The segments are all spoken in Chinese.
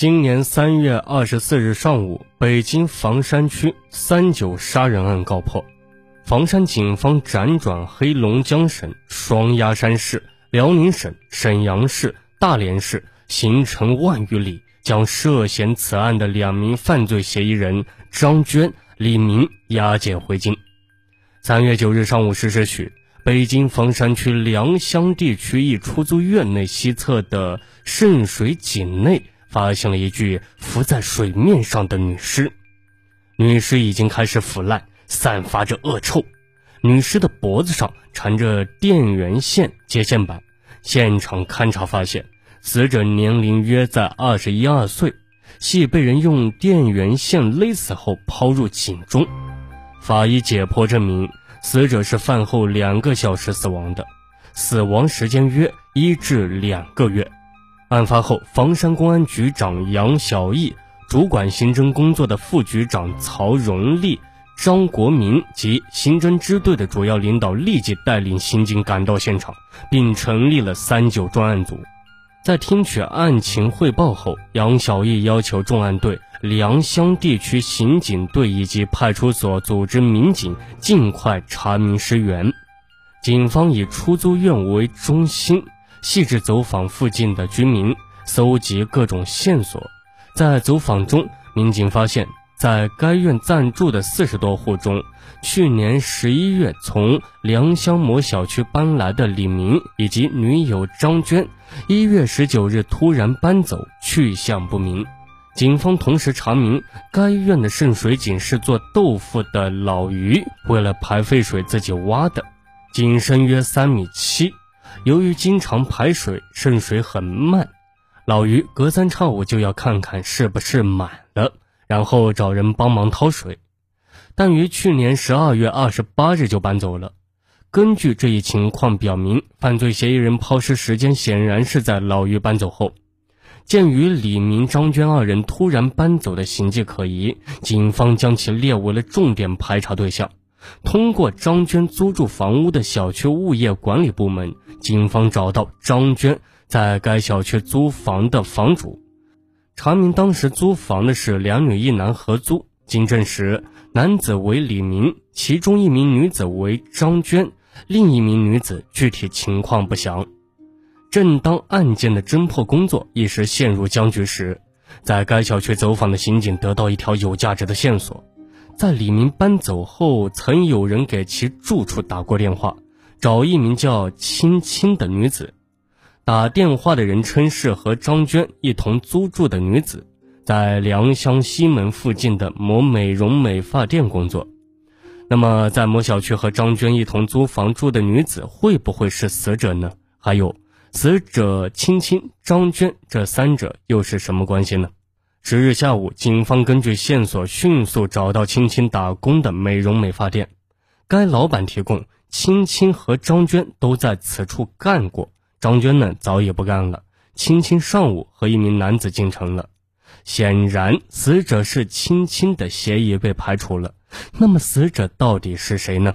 今年三月二十四日上午，北京房山区三九杀人案告破。房山警方辗转黑龙江省、双鸭山市、辽宁省、沈阳市、大连市，行程万余里，将涉嫌此案的两名犯罪嫌疑人张娟、李明押解回京。三月九日上午十时许，北京房山区良乡地区一出租院内西侧的渗水井内。发现了一具浮在水面上的女尸，女尸已经开始腐烂，散发着恶臭。女尸的脖子上缠着电源线接线板。现场勘查发现，死者年龄约在二十一二岁，系被人用电源线勒死后抛入井中。法医解剖证明，死者是饭后两个小时死亡的，死亡时间约一至两个月。案发后，房山公安局长杨小义、主管刑侦工作的副局长曹荣利、张国民及刑侦支队的主要领导立即带领刑警赶到现场，并成立了三九专案组。在听取案情汇报后，杨小义要求重案队、良乡地区刑警队以及派出所组织民警尽快查明尸源。警方以出租院为中心。细致走访附近的居民，搜集各种线索。在走访中，民警发现，在该院暂住的四十多户中，去年十一月从良乡某小区搬来的李明以及女友张娟，一月十九日突然搬走，去向不明。警方同时查明，该院的渗水井是做豆腐的老于为了排废水自己挖的，井深约三米七。由于经常排水渗水很慢，老于隔三差五就要看看是不是满了，然后找人帮忙掏水。但于去年十二月二十八日就搬走了。根据这一情况表明，犯罪嫌疑人抛尸时间显然是在老于搬走后。鉴于李明、张娟二人突然搬走的形迹可疑，警方将其列为了重点排查对象。通过张娟租住房屋的小区物业管理部门，警方找到张娟在该小区租房的房主，查明当时租房的是两女一男合租。经证实，男子为李明，其中一名女子为张娟，另一名女子具体情况不详。正当案件的侦破工作一时陷入僵局时，在该小区走访的刑警得到一条有价值的线索。在李明搬走后，曾有人给其住处打过电话，找一名叫青青的女子。打电话的人称是和张娟一同租住的女子，在良乡西门附近的某美容美发店工作。那么，在某小区和张娟一同租房住的女子，会不会是死者呢？还有，死者青青、张娟这三者又是什么关系呢？十日下午，警方根据线索迅速找到青青打工的美容美发店。该老板提供，青青和张娟都在此处干过。张娟呢，早已不干了。青青上午和一名男子进城了。显然，死者是青青的嫌疑被排除了。那么，死者到底是谁呢？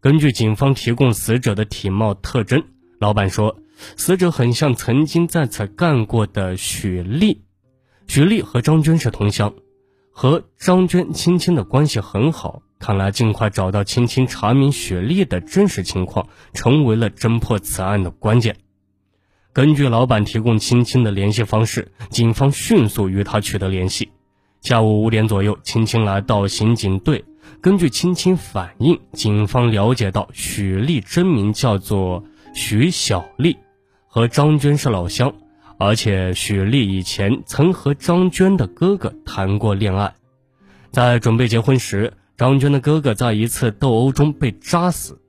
根据警方提供死者的体貌特征，老板说，死者很像曾经在此干过的许丽。许丽和张娟是同乡，和张娟、青青的关系很好。看来，尽快找到青青，查明许丽的真实情况，成为了侦破此案的关键。根据老板提供青青的联系方式，警方迅速与他取得联系。下午五点左右，青青来到刑警队。根据青青反映，警方了解到许丽真名叫做许小丽，和张娟是老乡。而且许丽以前曾和张娟的哥哥谈过恋爱，在准备结婚时，张娟的哥哥在一次斗殴中被扎死。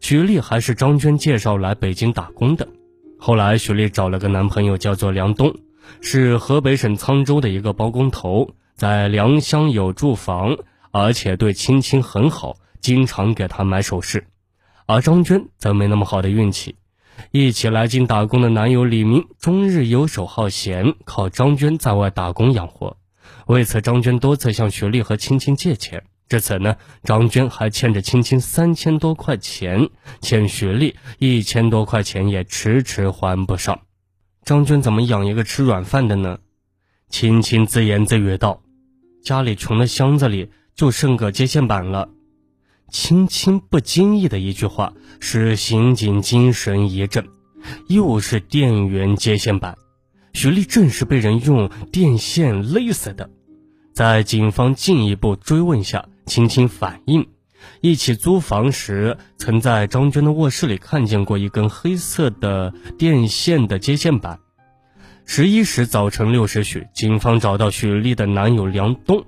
许丽还是张娟介绍来北京打工的。后来许丽找了个男朋友，叫做梁东，是河北省沧州的一个包工头，在良乡有住房，而且对青青很好，经常给她买首饰。而张娟则没那么好的运气。一起来京打工的男友李明，终日游手好闲，靠张娟在外打工养活。为此，张娟多次向徐丽和青青借钱。至此呢，张娟还欠着青青三千多块钱，欠徐丽一千多块钱也迟迟还不上。张娟怎么养一个吃软饭的呢？青青自言自语道：“家里穷的箱子里就剩个接线板了。”轻轻不经意的一句话，使刑警精神一振，又是电源接线板，徐丽正是被人用电线勒死的。在警方进一步追问下，青青反映，一起租房时曾在张娟的卧室里看见过一根黑色的电线的接线板。十一时早晨六时许，警方找到许丽的男友梁东。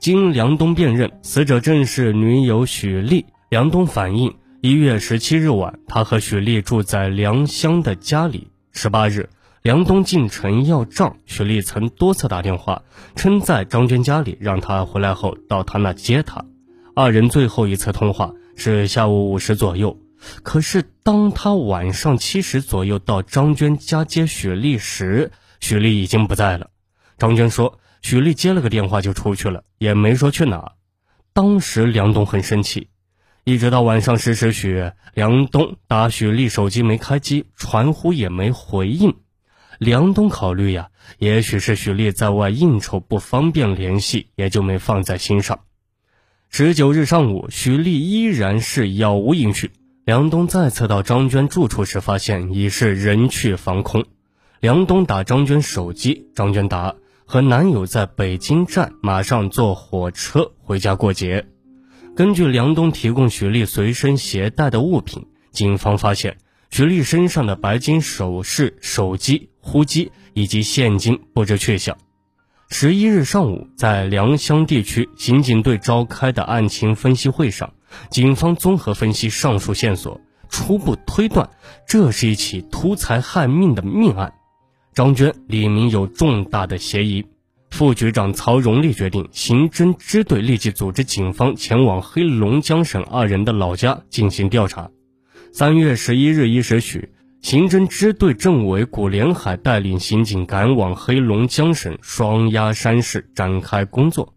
经梁东辨认，死者正是女友许丽。梁东反映，一月十七日晚，他和许丽住在梁乡的家里。十八日，梁东进城要账，许丽曾多次打电话，称在张娟家里，让他回来后到他那接她。二人最后一次通话是下午五时左右。可是，当他晚上七时左右到张娟家接许丽时，许丽已经不在了。张娟说。许丽接了个电话就出去了，也没说去哪。当时梁东很生气，一直到晚上十时许，梁东打许丽手机没开机，传呼也没回应。梁东考虑呀，也许是许丽在外应酬不方便联系，也就没放在心上。十九日上午，许丽依然是杳无音讯。梁东再次到张娟住处时，发现已是人去房空。梁东打张娟手机，张娟答。和男友在北京站，马上坐火车回家过节。根据梁东提供许丽随身携带的物品，警方发现许丽身上的白金首饰、手机、呼机以及现金不知去向。十一日上午，在良乡地区刑警队召开的案情分析会上，警方综合分析上述线索，初步推断这是一起图财害命的命案。张娟、李明有重大的嫌疑，副局长曹荣立决定，刑侦支队立即组织警方前往黑龙江省二人的老家进行调查。三月十一日一时许，刑侦支队政委古连海带领刑警赶往黑龙江省双鸭山市展开工作。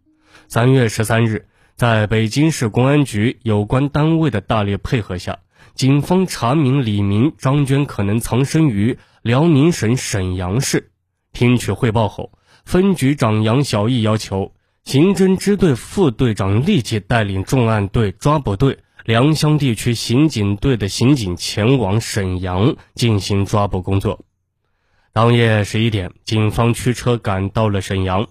三月十三日，在北京市公安局有关单位的大力配合下，警方查明李明、张娟可能藏身于。辽宁省沈阳市，听取汇报后，分局长杨小义要求刑侦支队副队长立即带领重案队、抓捕队、良乡地区刑警队的刑警前往沈阳进行抓捕工作。当夜十一点，警方驱车赶到了沈阳。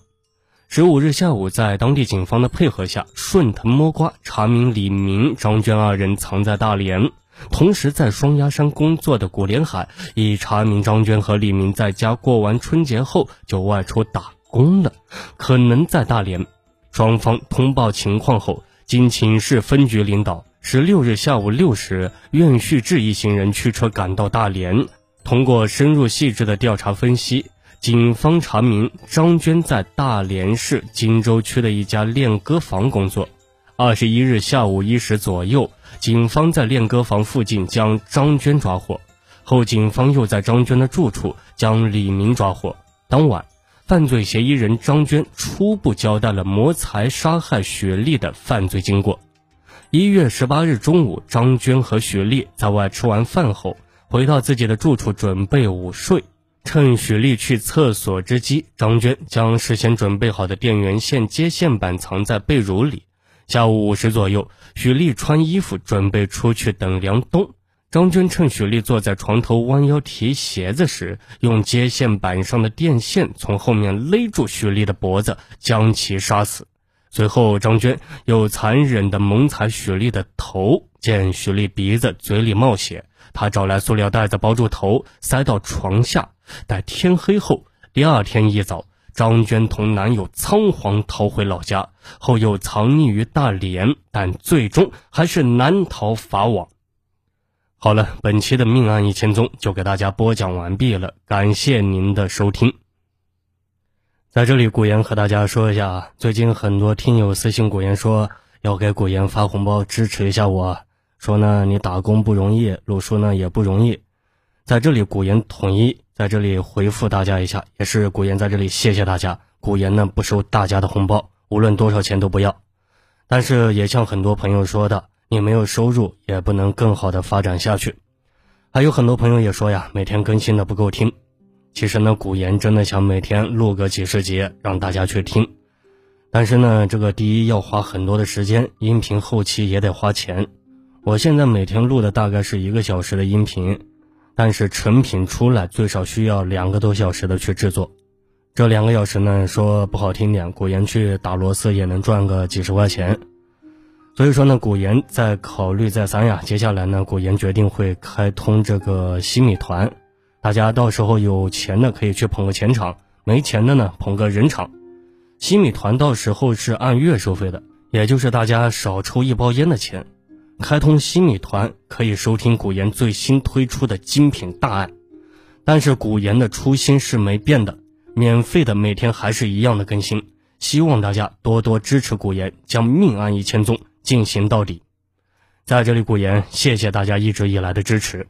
十五日下午，在当地警方的配合下，顺藤摸瓜查明李明、张娟二人藏在大连。同时，在双鸭山工作的古连海已查明张娟和李明在家过完春节后就外出打工了，可能在大连。双方通报情况后，经请示分局领导，十六日下午六时，苑旭志一行人驱车赶到大连。通过深入细致的调查分析，警方查明张娟在大连市金州区的一家练歌房工作。二十一日下午一时左右。警方在练歌房附近将张娟抓获，后警方又在张娟的住处将李明抓获。当晚，犯罪嫌疑人张娟初步交代了谋财杀害雪丽的犯罪经过。一月十八日中午，张娟和雪丽在外吃完饭后，回到自己的住处准备午睡。趁雪丽去厕所之机，张娟将事先准备好的电源线接线板藏在被褥里。下午五时左右，许丽穿衣服准备出去等梁东。张娟趁许丽坐在床头弯腰提鞋子时，用接线板上的电线从后面勒住许丽的脖子，将其杀死。随后，张娟又残忍地猛踩许丽的头。见许丽鼻子、嘴里冒血，她找来塑料袋子包住头，塞到床下。待天黑后，第二天一早。张娟同男友仓皇逃回老家，后又藏匿于大连，但最终还是难逃法网。好了，本期的命案一千宗就给大家播讲完毕了，感谢您的收听。在这里，古言和大家说一下，最近很多听友私信古言说要给古言发红包支持一下我，说呢你打工不容易，录书呢也不容易，在这里古言统一。在这里回复大家一下，也是古言在这里谢谢大家。古言呢不收大家的红包，无论多少钱都不要。但是也像很多朋友说的，你没有收入也不能更好的发展下去。还有很多朋友也说呀，每天更新的不够听。其实呢，古言真的想每天录个几十集让大家去听，但是呢，这个第一要花很多的时间，音频后期也得花钱。我现在每天录的大概是一个小时的音频，但是成品出来最少需要两个多小时的去制作。这两个小时呢，说不好听点，古岩去打螺丝也能赚个几十块钱。所以说呢，古岩在考虑再三呀。接下来呢，古岩决定会开通这个西米团，大家到时候有钱的可以去捧个钱场，没钱的呢捧个人场。西米团到时候是按月收费的，也就是大家少抽一包烟的钱。开通新米团可以收听古言最新推出的精品大案，但是古言的初心是没变的，免费的每天还是一样的更新，希望大家多多支持古言将命案一千宗进行到底。在这里，古言谢谢大家一直以来的支持。